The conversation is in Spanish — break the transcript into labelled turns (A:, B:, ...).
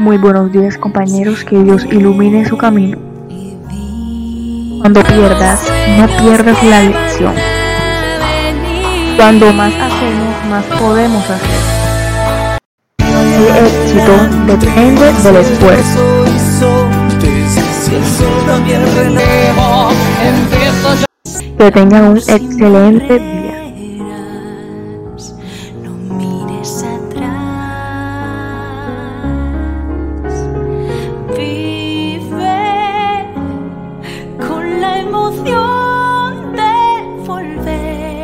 A: Muy buenos días compañeros, que Dios ilumine su camino. Cuando pierdas, no pierdas la lección. Cuando más hacemos, más podemos hacer. El éxito depende del esfuerzo. Que tengan un excelente día. emoción.